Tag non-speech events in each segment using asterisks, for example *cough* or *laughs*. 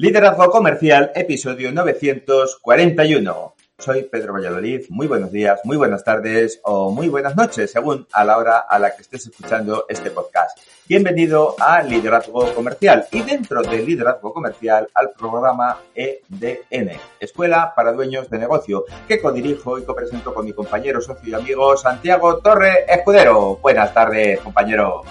Liderazgo Comercial, episodio 941. Soy Pedro Valladolid. Muy buenos días, muy buenas tardes o muy buenas noches, según a la hora a la que estés escuchando este podcast. Bienvenido a Liderazgo Comercial y dentro de Liderazgo Comercial al programa EDN, Escuela para Dueños de Negocio, que codirijo y copresento con mi compañero, socio y amigo Santiago Torre Escudero. Buenas tardes, compañero.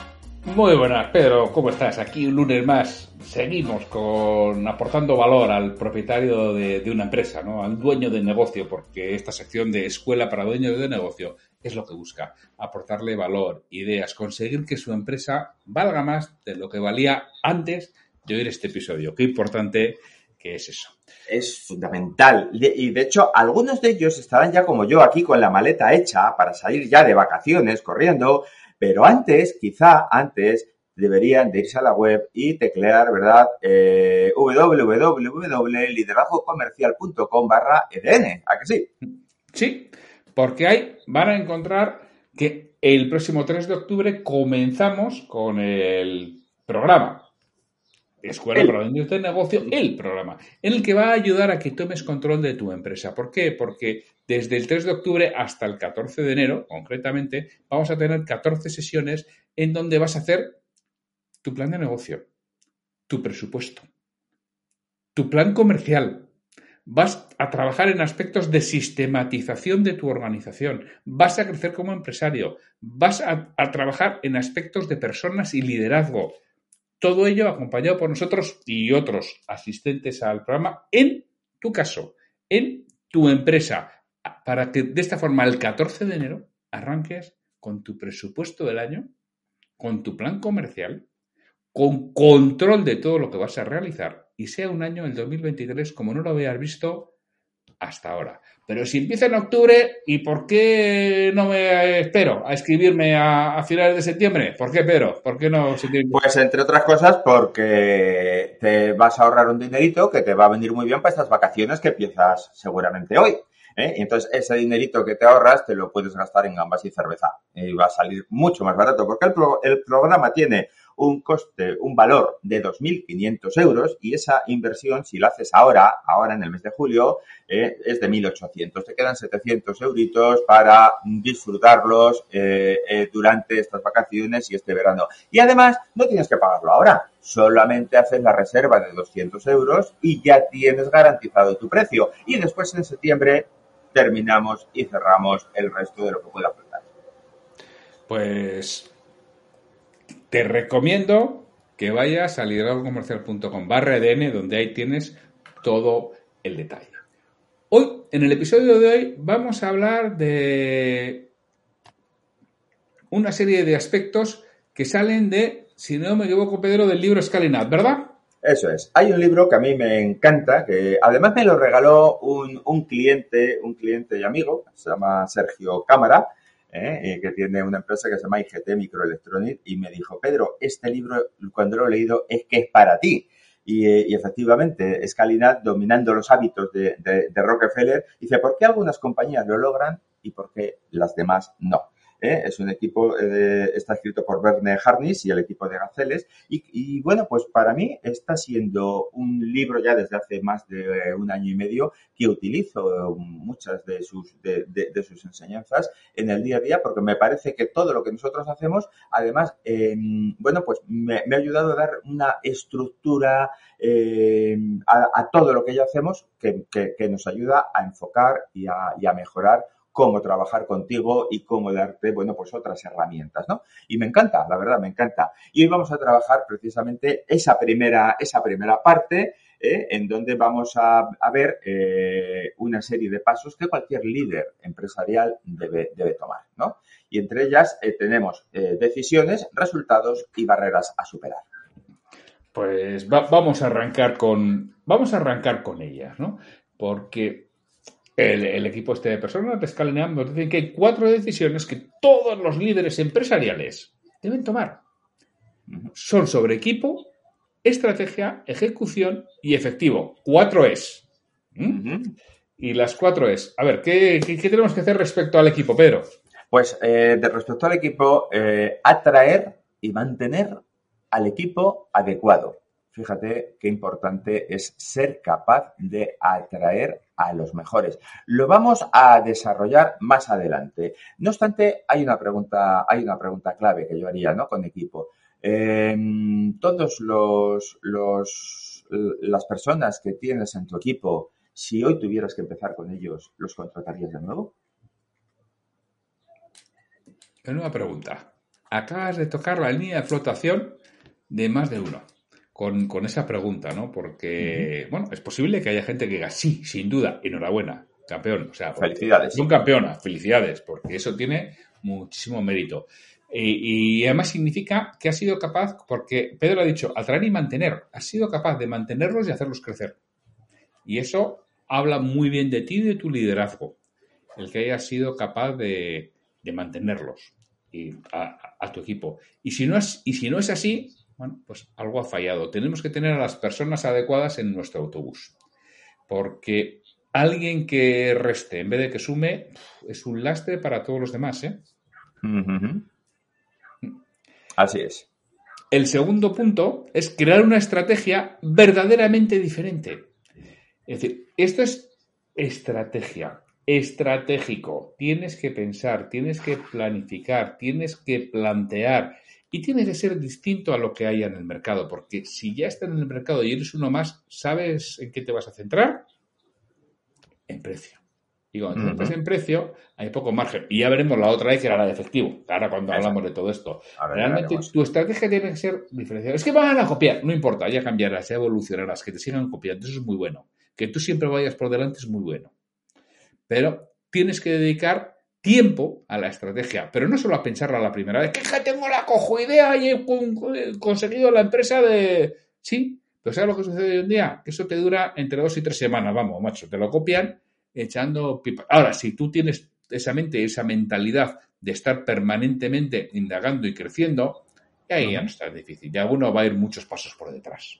Muy buenas, Pedro. ¿Cómo estás? Aquí un lunes más. Seguimos con aportando valor al propietario de, de, una empresa, ¿no? al dueño de negocio, porque esta sección de escuela para dueños de negocio es lo que busca, aportarle valor, ideas, conseguir que su empresa valga más de lo que valía antes de oír este episodio. Qué importante que es eso. Es fundamental. Y de hecho, algunos de ellos estarán ya como yo aquí con la maleta hecha para salir ya de vacaciones, corriendo, pero antes, quizá antes, deberían de irse a la web y teclear, ¿verdad? Eh, www.liderazgocomercial.com barra EDN. ¿A que sí? Sí, porque ahí van a encontrar que el próximo 3 de octubre comenzamos con el programa Escuela el. para Dueños de Negocio, el programa, en el que va a ayudar a que tomes control de tu empresa. ¿Por qué? Porque desde el 3 de octubre hasta el 14 de enero, concretamente, vamos a tener 14 sesiones en donde vas a hacer tu plan de negocio, tu presupuesto, tu plan comercial. Vas a trabajar en aspectos de sistematización de tu organización, vas a crecer como empresario, vas a, a trabajar en aspectos de personas y liderazgo, todo ello acompañado por nosotros y otros asistentes al programa en tu caso, en tu empresa, para que de esta forma el 14 de enero arranques con tu presupuesto del año, con tu plan comercial, con control de todo lo que vas a realizar y sea un año, el 2023, como no lo habías visto hasta ahora. Pero si empieza en octubre, ¿y por qué no me espero a escribirme a, a finales de septiembre? ¿Por qué, Pedro? ¿Por qué no Pues entre otras cosas porque te vas a ahorrar un dinerito que te va a venir muy bien para estas vacaciones que empiezas seguramente hoy. ¿eh? Y entonces ese dinerito que te ahorras te lo puedes gastar en gambas y cerveza. Y va a salir mucho más barato porque el, pro el programa tiene un coste, un valor de 2.500 euros y esa inversión, si la haces ahora, ahora en el mes de julio, eh, es de 1.800. Te quedan 700 euritos para disfrutarlos eh, eh, durante estas vacaciones y este verano. Y además, no tienes que pagarlo ahora. Solamente haces la reserva de 200 euros y ya tienes garantizado tu precio. Y después en septiembre terminamos y cerramos el resto de lo que pueda faltar. Pues te recomiendo que vayas a liderazgocomercial.com barra EDN, donde ahí tienes todo el detalle. Hoy, en el episodio de hoy, vamos a hablar de una serie de aspectos que salen de, si no me equivoco, Pedro, del libro Scalinat, ¿verdad? Eso es. Hay un libro que a mí me encanta, que además me lo regaló un, un cliente, un cliente y amigo, se llama Sergio Cámara, ¿eh? que tiene una empresa que se llama IGT Microelectronics, y me dijo, Pedro, este libro, cuando lo he leído, es que es para ti. Y, y efectivamente, Scalinat, dominando los hábitos de, de Rockefeller, dice, ¿por qué algunas compañías lo logran y por qué las demás no? ¿Eh? es un equipo, eh, está escrito por Verne Harnis y el equipo de Gaceles. Y, y, bueno, pues para mí está siendo un libro ya desde hace más de un año y medio que utilizo muchas de sus, de, de, de sus enseñanzas en el día a día porque me parece que todo lo que nosotros hacemos, además, eh, bueno, pues me, me, ha ayudado a dar una estructura eh, a, a, todo lo que ya hacemos que, que, que, nos ayuda a enfocar y a, y a mejorar cómo trabajar contigo y cómo darte, bueno, pues otras herramientas, ¿no? Y me encanta, la verdad, me encanta. Y hoy vamos a trabajar precisamente esa primera, esa primera parte, ¿eh? en donde vamos a, ver eh, una serie de pasos que cualquier líder empresarial debe, debe tomar, ¿no? Y entre ellas eh, tenemos decisiones, resultados y barreras a superar. pues vamos a arrancar con. Vamos a arrancar con ellas, ¿no? Porque el, equipo este de personas de Scaleneam nos dice que hay cuatro decisiones que todos los líderes empresariales deben tomar. Son sobre equipo, estrategia, ejecución y efectivo. Cuatro es. Y las cuatro es. A ver, ¿qué, tenemos que hacer respecto al equipo, Pedro? Pues eh, de respecto al equipo, eh, atraer y mantener al equipo adecuado. Fíjate qué importante es ser capaz de atraer a los mejores. Lo vamos a desarrollar más adelante. No obstante, hay una pregunta, hay una pregunta clave que yo haría, ¿no? Con equipo. Em, todos los, los, las personas que tienes en tu equipo, si hoy tuvieras que empezar con ellos, ¿los contratarías de nuevo? Nueva pregunta. Acabas de tocar la línea de flotación de más de uno con, esa pregunta, ¿no? Porque, bueno, es posible que haya gente que diga, sí, sin duda, enhorabuena, campeón. O sea, felicidades. Un campeona, felicidades, porque eso tiene muchísimo mérito. Y, además significa que ha sido capaz, porque Pedro ha dicho, atraer y mantener, ha sido capaz de mantenerlos y hacerlos crecer. Y eso habla muy bien de ti y de tu liderazgo, el que hayas sido capaz de, mantenerlos y a, tu equipo. Y si, no es, y si no es así, bueno, pues algo ha fallado. Tenemos que tener a las personas adecuadas en nuestro autobús. Porque alguien que reste en vez de que sume es un lastre para todos los demás. ¿eh? Así es. El segundo punto es crear una estrategia verdaderamente diferente. Es decir, esto es estrategia, estratégico. Tienes que pensar, tienes que planificar, tienes que plantear y tienes que ser distinto a lo que haya en el mercado, porque si ya estás en el mercado y eres uno más, ¿sabes en qué te vas a centrar? En precio. Y cuando te en precio, hay poco margen. Y ya veremos la otra vez que era la de efectivo. Ahora cuando hablamos de todo esto. Realmente tu estrategia tiene que ser diferenciada. Es que van a copiar, no importa, ya cambiarás, ya evolucionarás, que te sigan copiando. Eso es muy bueno. Que tú siempre vayas por delante es muy bueno. Pero tienes que dedicar tiempo a la estrategia, pero no solo a pensarla la primera vez, que tengo la cojo idea y he conseguido la empresa de... Sí, pero ¿sabes lo que sucede hoy en día? Que eso te dura entre dos y tres semanas, vamos, macho, te lo copian echando pipa. Ahora, si tú tienes esa mente, esa mentalidad de estar permanentemente indagando y creciendo, ahí ya no está difícil, ya uno va a ir muchos pasos por detrás.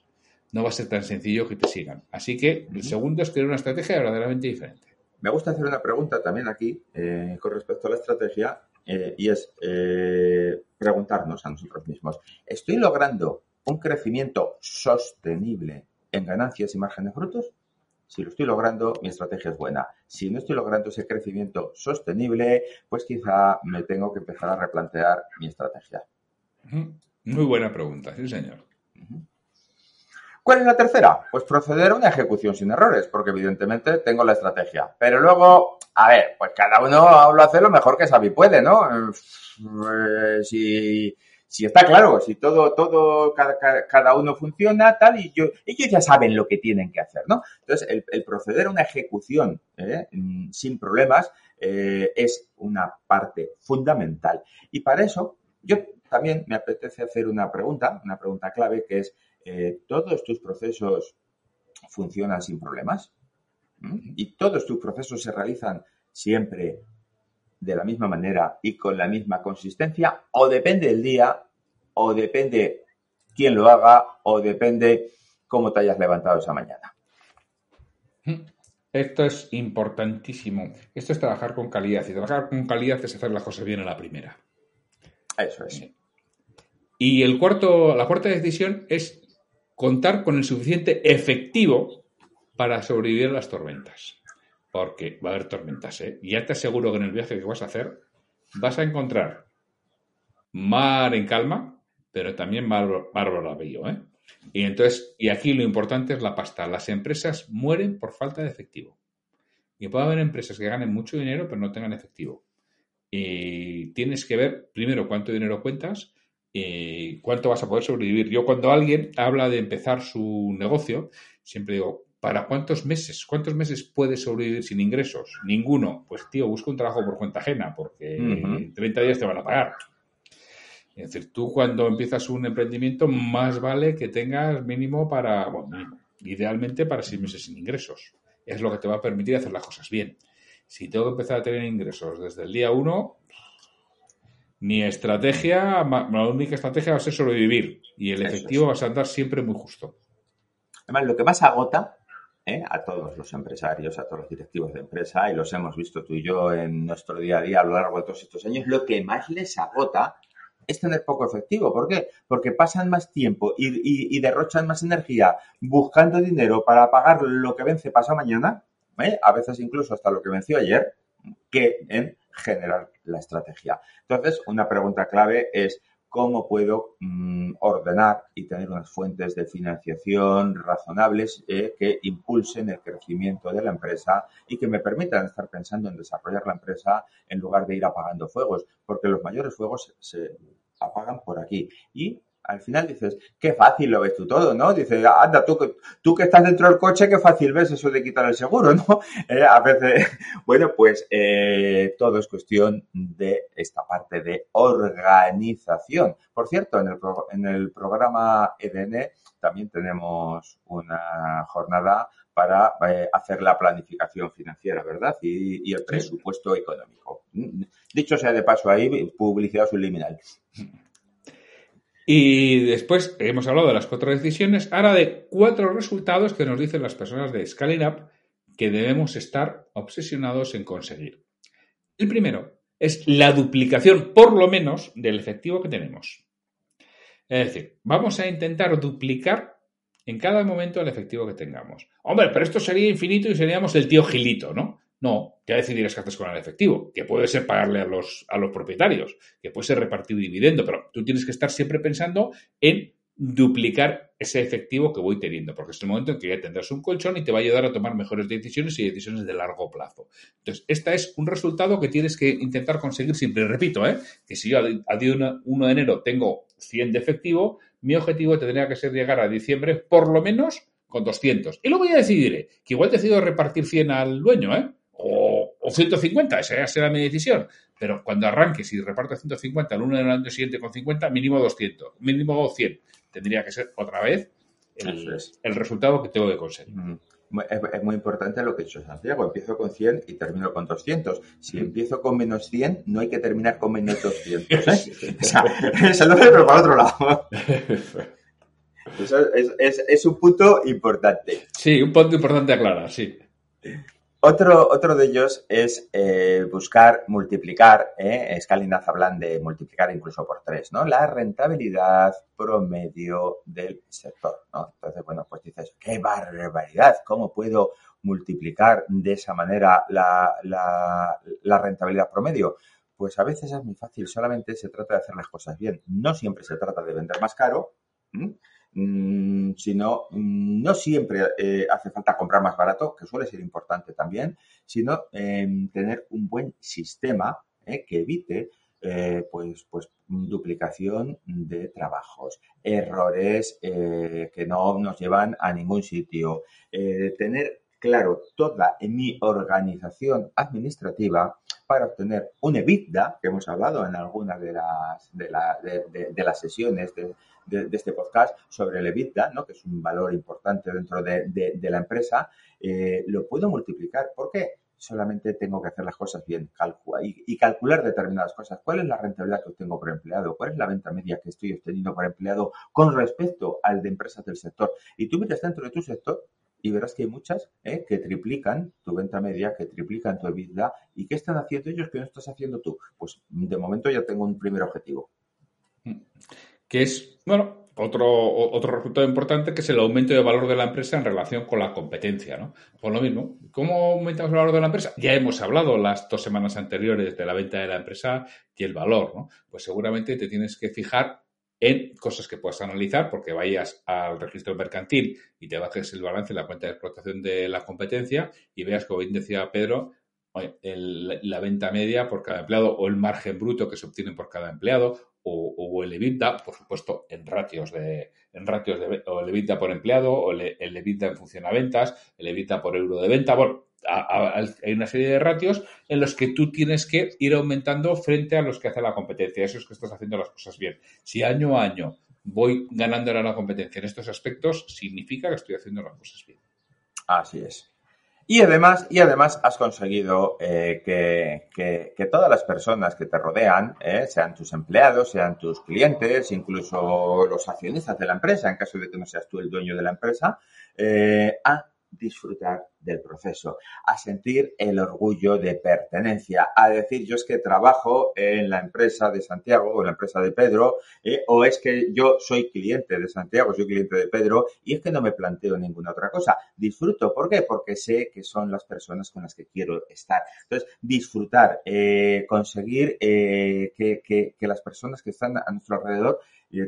No va a ser tan sencillo que te sigan. Así que el segundo es crear una estrategia verdaderamente diferente. Me gusta hacer una pregunta también aquí eh, con respecto a la estrategia eh, y es eh, preguntarnos a nosotros mismos, ¿estoy logrando un crecimiento sostenible en ganancias y margen de frutos? Si lo estoy logrando, mi estrategia es buena. Si no estoy logrando ese crecimiento sostenible, pues quizá me tengo que empezar a replantear mi estrategia. Muy buena pregunta, sí, señor. ¿Cuál es la tercera? Pues proceder a una ejecución sin errores, porque evidentemente tengo la estrategia. Pero luego, a ver, pues cada uno lo hace lo mejor que sabe y puede, ¿no? Eh, si, está claro, si todo, todo, cada, uno funciona, tal, y yo, ellos ya saben lo que tienen que hacer, ¿no? Entonces, el, proceder a una ejecución ¿eh? sin problemas eh, es una parte fundamental. Y para eso, yo también me apetece hacer una pregunta, una pregunta clave, que es, eh, todos tus procesos funcionan sin problemas y todos tus procesos se realizan siempre de la misma manera y con la misma consistencia o depende del día o depende quién lo haga o depende cómo te hayas levantado esa mañana. Esto es importantísimo. Esto es trabajar con calidad y trabajar con calidad es hacer las cosas bien a la primera. Eso es. Y el cuarto, la cuarta decisión es contar con el suficiente efectivo para sobrevivir a las tormentas. Porque va a haber tormentas, ¿eh? Y ya te aseguro que en el viaje que vas a hacer vas a encontrar mar en calma, pero también mar, mar ¿eh? Y entonces, y aquí lo importante es la pasta. Las empresas mueren por falta de efectivo. Y puede haber empresas que ganen mucho dinero, pero no tengan efectivo. Y tienes que ver primero cuánto dinero cuentas eh, cuánto vas a poder sobrevivir. Yo cuando alguien habla de empezar su negocio, siempre digo, ¿para cuántos meses? ¿Cuántos meses puedes sobrevivir sin ingresos? Ninguno. Pues tío, busca un trabajo por cuenta ajena, porque en 30 días te van a pagar. Es decir, tú cuando empiezas un emprendimiento, más vale que tengas mínimo para, bueno, idealmente para seis meses sin ingresos. Es lo que te va a permitir hacer las cosas bien. Si tengo que empezar a tener ingresos desde el día uno, ni estrategia, la única estrategia va a ser sobrevivir y el efectivo va a andar siempre muy justo. Además, lo que más agota ¿eh? a todos los empresarios, a todos los directivos de empresa, y los hemos visto tú y yo en nuestro día a día a lo largo de todos estos años, lo que más les agota es tener poco efectivo. ¿Por qué? Porque pasan más tiempo y, derrochan más energía buscando dinero para pagar lo que vence pasado mañana, ¿eh? a veces incluso hasta lo que venció ayer, que en generar la estrategia. Entonces, una pregunta clave es, cómo puedo mm, ordenar y tener unas fuentes de financiación razonables eh, que impulsen el crecimiento de la empresa y que me permitan estar pensando en desarrollar la empresa en lugar de ir apagando fuegos, porque los mayores fuegos se apagan por aquí. Y al final dices, qué fácil lo ves tú todo, ¿no? Dices, anda, tú, tú que estás dentro del coche, qué fácil ves eso de quitar el seguro, *laughs* ¿no? Eh, a veces, *laughs* bueno, pues eh, todo es cuestión de esta parte de organización. Por cierto, en el, en el programa EDN también tenemos una jornada para eh, hacer la planificación financiera, ¿verdad? Y, y, el presupuesto económico. Dicho sea de paso ahí, publicidad subliminal. *laughs* Y después hemos hablado de las cuatro decisiones, ahora de cuatro resultados que nos dicen las personas de Scaling Up que debemos estar obsesionados en conseguir. El primero es la duplicación, por lo menos, del efectivo que tenemos. Es decir, vamos a intentar duplicar en cada momento el efectivo que tengamos. Hombre, pero esto sería infinito y seríamos el tío Gilito, ¿no? No, ya decidirás qué haces con el efectivo, que puede ser pagarle a los, a los propietarios, que puede ser repartir dividendo, pero tú tienes que estar siempre pensando en duplicar ese efectivo que voy teniendo, porque es el momento en que ya tendrás un colchón y te va a ayudar a tomar mejores decisiones y decisiones de largo plazo. Entonces, este es un resultado que tienes que intentar conseguir siempre. Repito, ¿eh? que si yo a día 1 de enero tengo 100 de efectivo, mi objetivo tendría que ser llegar a diciembre por lo menos con 200. Y luego ya decidiré, que igual decido repartir 100 al dueño, ¿eh? O, 150, esa será mi decisión. Pero cuando arranques y reparte 150 el uno del año siguiente con 50, mínimo 200, mínimo 100. Tendría que ser otra vez el, resultado que tengo que conseguir. Es, muy importante lo que ha dicho Santiago. Empiezo con 100 y termino con 200. Si empiezo con menos 100, no hay que terminar con menos 200. ¿eh? *laughs* o sea, *laughs* pero para otro lado. *laughs* Eso es, es, un punto importante. Sí, un punto importante aclarar, sí. Otro, otro de ellos es eh, buscar multiplicar, eh, Scalinaz hablan de multiplicar incluso por tres, ¿no? La rentabilidad promedio del sector, ¿no? Entonces, bueno, pues dices, qué barbaridad, ¿cómo puedo multiplicar de esa manera la, la, rentabilidad promedio? Pues a veces es muy fácil, solamente se trata de hacer las cosas bien. No siempre se trata de vender más caro, Mm, sino mm, no siempre eh, hace falta comprar más barato, que suele ser importante también, sino em, tener un buen sistema eh, que evite eh, pues, pues duplicación de trabajos, errores que no nos llevan a ningún sitio, tener claro toda mi organización administrativa para obtener un EBITDA, que hemos hablado en alguna de las, de, de las sesiones de, de, este podcast sobre el EBITDA, ¿no? que es un valor importante dentro de, la empresa, eh, lo puedo multiplicar. ¿Por qué? Solamente tengo que hacer las cosas bien y, y, calcular determinadas cosas. ¿Cuál es la rentabilidad que obtengo por empleado? ¿Cuál es la venta media que estoy obteniendo por empleado con respecto al de empresas del sector? Y tú miras dentro de tu sector y verás que hay muchas ¿eh? que triplican tu venta media, que triplican tu EBITDA. ¿Y qué están haciendo ellos que no estás haciendo tú? Pues de momento ya tengo un primer objetivo. Mm que es, bueno, otro, otro resultado importante que es el aumento de valor de la empresa en relación con la competencia, ¿no? Por lo mismo, ¿cómo aumentamos el valor de la empresa? Ya hemos hablado las dos semanas anteriores de la venta de la empresa y el valor, ¿no? Pues seguramente te tienes que fijar en cosas que puedas analizar, porque vayas al registro mercantil y te bajes el balance en la cuenta de explotación de la competencia y veas, como bien decía Pedro, la venta media por cada empleado o el margen bruto que se obtiene por cada empleado o, el EBITDA, por supuesto, en ratios de, en ratios de, o el EBITDA por empleado, o el, EBITDA en función a ventas, el EBITDA por euro de venta. Bueno, hay una serie de ratios en los que tú tienes que ir aumentando frente a los que hace la competencia. Eso es que estás haciendo las cosas bien. Si año a año voy ganando la competencia en estos aspectos, significa que estoy haciendo las cosas bien. Así es. Y además, y además has conseguido eh, que, todas las personas que te rodean, eh, sean tus empleados, sean tus clientes, incluso los accionistas de la empresa, en caso de que no seas tú el dueño de la empresa, eh, disfrutar del proceso, a sentir el orgullo de pertenencia, a decir yo es que trabajo en la empresa de Santiago o en la empresa de Pedro, eh, o es que yo soy cliente de Santiago, soy cliente de Pedro, y es que no me planteo ninguna otra cosa. Disfruto, ¿por qué? Porque sé que son las personas con las que quiero estar. Entonces, disfrutar, eh, conseguir eh, que, que las personas que están a nuestro alrededor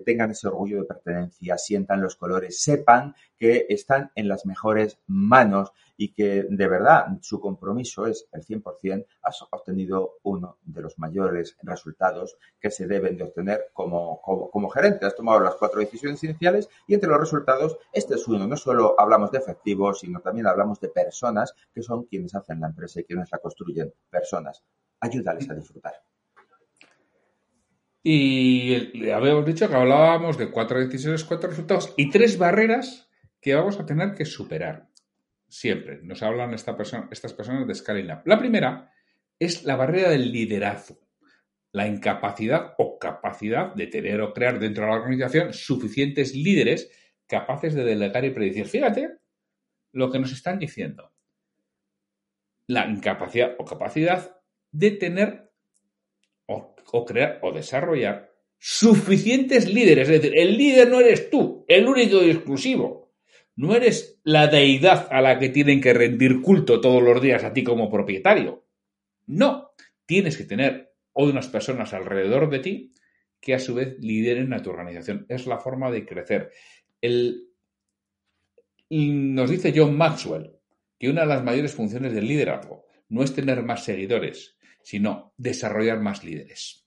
tengan ese orgullo de pertenencia, sientan los colores, sepan que están en las mejores manos y que de verdad su compromiso es el 100%, has obtenido uno de los mayores resultados que se deben de obtener como, como, gerente. Has tomado las cuatro decisiones iniciales y entre los resultados este es uno. No solo hablamos de efectivos, sino también hablamos de personas que son quienes hacen la empresa y quienes la construyen. Personas. Ayúdales a disfrutar. Y habíamos dicho que hablábamos de cuatro decisiones, cuatro resultados y tres barreras que vamos a tener que superar. Siempre nos hablan estas personas de Scaling. La primera es la barrera del liderazgo. La incapacidad o capacidad de tener o crear dentro de la organización suficientes líderes capaces de delegar y predecir. Fíjate lo que nos están diciendo. La incapacidad o capacidad de tener o, crear o desarrollar suficientes líderes. Es decir, el líder no eres tú, el único y exclusivo. No eres la deidad a la que tienen que rendir culto todos los días a ti como propietario. No, tienes que tener unas personas alrededor de ti que a su vez lideren a tu organización. Es la forma de crecer. El, nos dice John Maxwell que una de las mayores funciones del liderazgo no es tener más seguidores, sino desarrollar más líderes.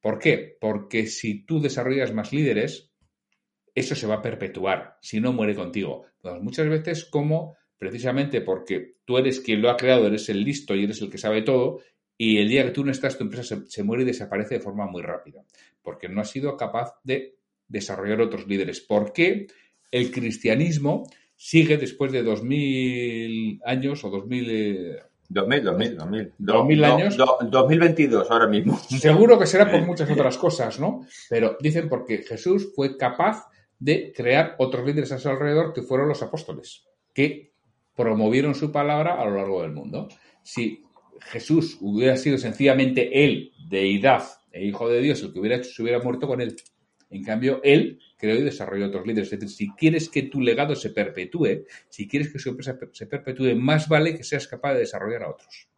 ¿Por qué? Porque si tú desarrollas más líderes, eso se va a perpetuar, si no muere contigo. muchas veces como precisamente porque tú eres quien lo ha creado, eres el listo y eres el que sabe todo, y el día que tú no estás, tu empresa se, muere y desaparece de forma muy rápida, porque no has sido capaz de desarrollar otros líderes. ¿Por qué el cristianismo sigue después de 2000 años o 2000, 2000, 2000, 2000. 2000 años. 2022, ahora mismo. *laughs* Seguro que será por muchas otras cosas, ¿no? Pero dicen porque Jesús fue capaz de crear otros líderes a su alrededor que fueron los apóstoles, que promovieron su palabra a lo largo del mundo. Si Jesús hubiera sido sencillamente él, deidad e hijo de Dios, el que hubiera hecho, se hubiera muerto con él. En cambio, él creó y desarrolló otros líderes. Es decir, si quieres que tu legado se perpetúe, si quieres que su empresa se perpetúe, más vale que seas capaz de desarrollar a otros.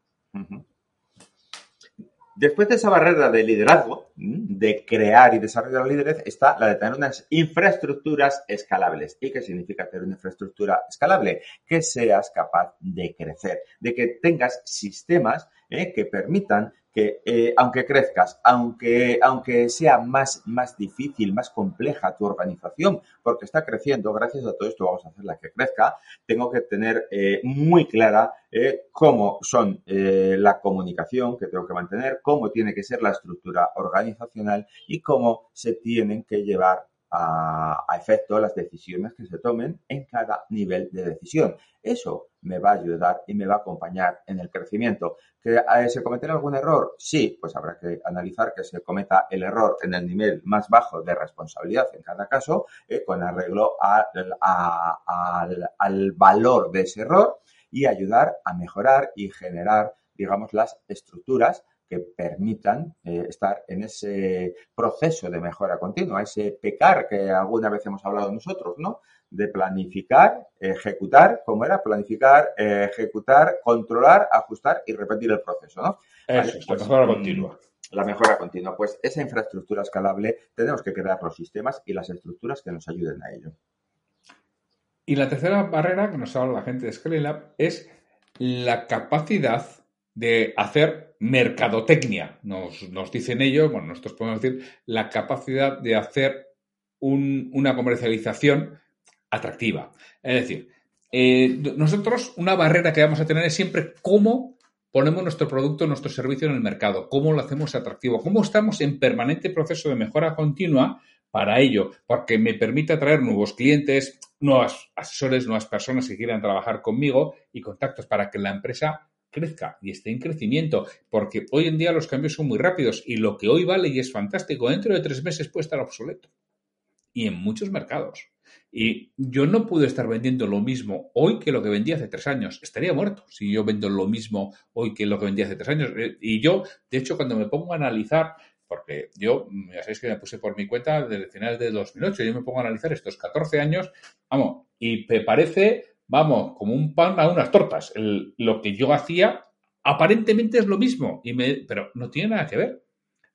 Después de esa barrera de liderazgo, de crear y desarrollar líderes, está la de tener unas infraestructuras escalables. ¿Y qué significa tener una infraestructura escalable? Que seas capaz de crecer, de que tengas sistemas eh, que permitan que eh, aunque crezcas, aunque, aunque sea más, más difícil, más compleja tu organización, porque está creciendo, gracias a todo esto vamos a hacerla que crezca, tengo que tener eh, muy clara eh, cómo son la comunicación que tengo que mantener, cómo tiene que ser la estructura organizacional y cómo se tienen que llevar a, efecto las decisiones que se tomen en cada nivel de decisión. Eso me va a ayudar y me va a acompañar en el crecimiento. ¿Que eh, se cometerá algún error? Sí, pues habrá que analizar que se cometa el error en el nivel más bajo de responsabilidad en cada caso, eh, con arreglo al, al valor de ese error y ayudar a mejorar y generar digamos, las estructuras que permitan eh, estar en ese proceso de mejora continua, ese pecar que alguna vez hemos hablado nosotros, ¿no? De planificar, ejecutar, ¿cómo era? Planificar, ejecutar, controlar, ajustar y repetir el proceso, ¿no? Eso, la pues, mejora continua. La mejora continua. Pues esa infraestructura escalable tenemos que crear los sistemas y las estructuras que nos ayuden a ello. Y la tercera barrera que nos habla la gente de Scalelab es la capacidad de hacer mercadotecnia, nos, dicen ellos, bueno, nosotros podemos decir la capacidad de hacer una comercialización atractiva. Es decir, eh, nosotros una barrera que vamos a tener es siempre cómo ponemos nuestro producto, nuestro servicio en el mercado, cómo lo hacemos atractivo, cómo estamos en permanente proceso de mejora continua para ello, porque me permite atraer nuevos clientes, nuevos asesores, nuevas personas que quieran trabajar conmigo y contactos para que la empresa crezca y esté en crecimiento, porque hoy en día los cambios son muy rápidos y lo que hoy vale y es fantástico, dentro de tres meses puede estar obsoleto. Y en muchos mercados. Y yo no puedo estar vendiendo lo mismo hoy que lo que vendía hace tres años. Estaría muerto si yo vendo lo mismo hoy que lo que vendía hace tres años. Eh, y yo, de hecho, cuando me pongo a analizar, porque yo, ya sabéis que me puse por mi cuenta desde finales de 2008, yo me pongo a analizar estos 14 años, vamos, y me parece, vamos, como un pan a unas tortas. lo que yo hacía aparentemente es lo mismo, y me, pero no tiene nada que ver.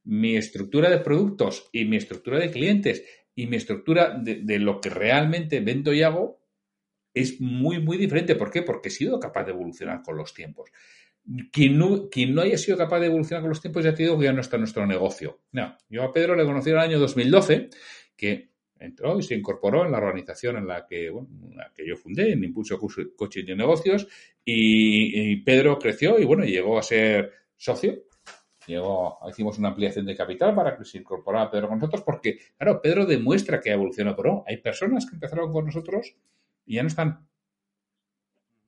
Mi estructura de productos y mi estructura de clientes y mi estructura de, lo que realmente vendo y hago es muy, muy diferente. ¿Por qué? Porque he sido capaz de evolucionar con los tiempos. Quien no, quien no haya sido capaz de evolucionar con los tiempos, ya te digo que ya no está nuestro negocio. Yo a Pedro le conocí en el año 2012, que entró y se incorporó en la organización en la que, bueno, que yo fundé, en Impulso Coaching de Negocios, y, y Pedro creció y bueno, llegó a ser socio Llegó, hicimos una ampliación de capital para que se incorporara Pedro con nosotros, porque, claro, Pedro demuestra que ha evolucionado, pero hay personas que empezaron con nosotros y ya no están.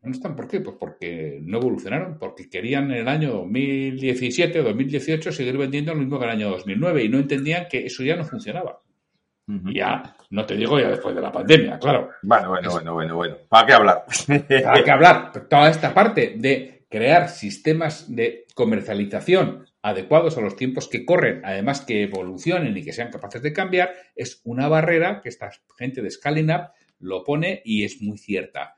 no están, ¿por qué? Pues porque no evolucionaron, porque querían en el año 2017 o 2018 seguir vendiendo lo mismo que en el año 2009 y no entendían que eso ya no funcionaba. Ya, no te digo ya después de la pandemia, claro. Bueno, bueno, bueno, bueno, bueno. ¿Para qué hablar? *laughs* ¿Para qué hablar? Toda esta parte de crear sistemas de comercialización adecuados a los tiempos que corren, además que evolucionen y que sean capaces de cambiar, es una barrera que esta gente de Scaling Up lo pone y es muy cierta.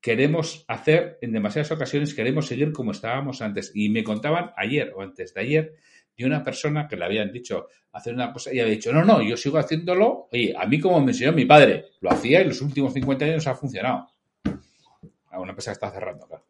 Queremos hacer, en demasiadas ocasiones, queremos seguir como estábamos antes. Y me contaban ayer o antes de ayer de una persona que le habían dicho hacer una cosa y había dicho, no, no, yo sigo haciéndolo. Oye, a mí como me enseñó mi padre, lo hacía y los últimos 50 años ha funcionado. Una empresa está cerrando, claro.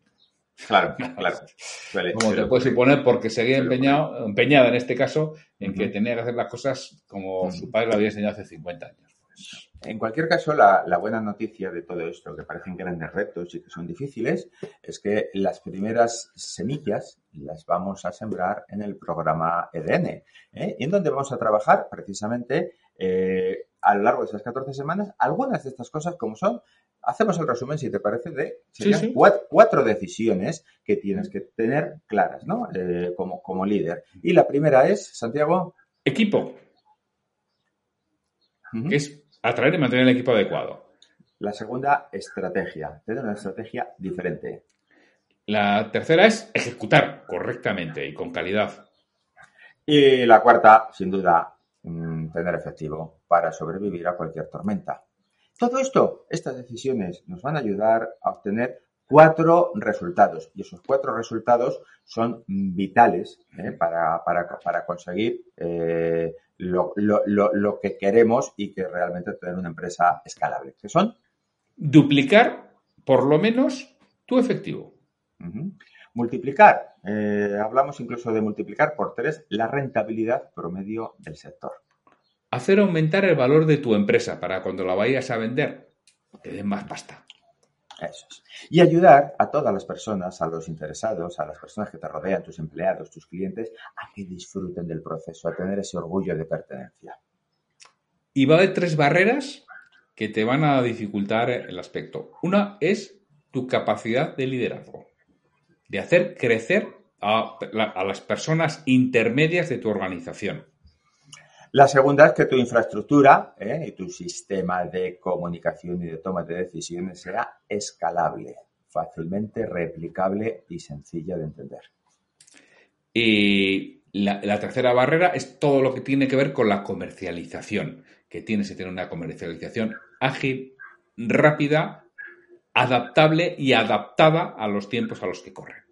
Claro, claro. *laughs* como te puedes suponer, porque seguía empeñado, empeñada en este caso en que tenía que hacer las cosas como su padre lo había enseñado hace 50 años. En cualquier caso, la, buena noticia de todo esto, que parecen grandes retos y que son difíciles, es que las primeras semillas las vamos a sembrar en el programa EDN, ¿eh? y en donde vamos a trabajar precisamente eh, a lo largo de esas 14 semanas algunas de estas cosas como son hacemos el resumen, si te parece, de Cuatro, decisiones que tienes que tener claras, ¿no? Eh, como, como líder. Y la primera es, Santiago. Equipo. Es atraer y mantener el equipo adecuado. La segunda, estrategia. Tener una estrategia diferente. La tercera es ejecutar correctamente y con calidad. Y la cuarta, sin duda, mm, tener efectivo para sobrevivir a cualquier tormenta. Todo esto, estas decisiones nos van a ayudar a obtener cuatro resultados y esos cuatro resultados son vitales ¿eh? para, conseguir eh, lo, que queremos y que realmente tener una empresa escalable. ¿Qué son? Duplicar, por lo menos, tu efectivo. Multiplicar. Eh, hablamos incluso de multiplicar por tres la rentabilidad promedio del sector hacer aumentar el valor de tu empresa para cuando la vayas a vender te den más pasta. Y ayudar a todas las personas, a los interesados, a las personas que te rodean, tus empleados, tus clientes, a que disfruten del proceso, a tener ese orgullo de pertenencia. Y va a haber tres barreras que te van a dificultar el aspecto. Una es tu capacidad de liderazgo, de hacer crecer a las personas intermedias de tu organización. La segunda es que tu infraestructura ¿eh? y tu sistema de comunicación y de toma de decisiones sea escalable, fácilmente replicable y sencilla de entender. Y la, tercera barrera es todo lo que tiene que ver con la comercialización, que tienes que tener una comercialización ágil, rápida, adaptable y adaptada a los tiempos a los que corren.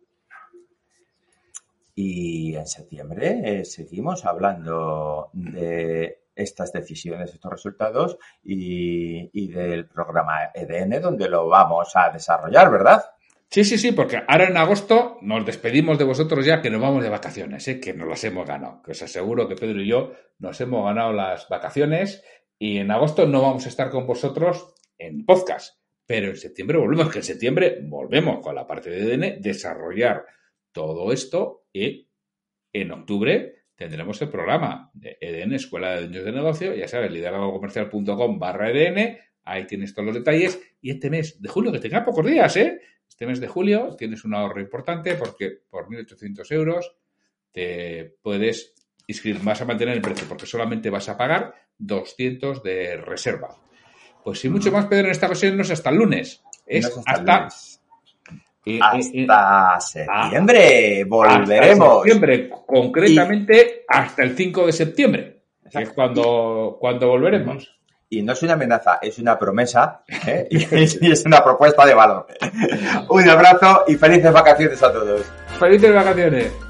Y en septiembre eh, seguimos hablando de estas decisiones, estos resultados y, del programa EDN donde lo vamos a desarrollar, ¿verdad? Sí, sí, sí, porque ahora en agosto nos despedimos de vosotros ya que nos vamos de vacaciones, ¿eh? que nos las hemos ganado. Que os aseguro que Pedro y yo nos hemos ganado las vacaciones y en agosto no vamos a estar con vosotros en podcast, pero en septiembre volvemos, que en septiembre volvemos con la parte de EDN, desarrollar todo esto y en octubre tendremos el programa de EDN, Escuela de Dueños de Negocio, ya sabes, liderazgocomercial.com barra EDN, ahí tienes todos los detalles. Y este mes de julio, que tenga pocos días, ¿eh? Este mes de julio tienes un ahorro importante porque por 1.800 euros te puedes inscribir, vas a mantener el precio porque solamente vas a pagar 200 de reserva. Pues sin mucho más, Pedro, en esta ocasión no es hasta el lunes, es hasta... hasta septiembre volveremos. Hasta septiembre, concretamente hasta el 5 de septiembre, que es cuando, cuando volveremos. Y no es una amenaza, es una promesa ¿eh? *laughs* y es una propuesta de valor. Un abrazo y felices vacaciones a todos. Felices vacaciones.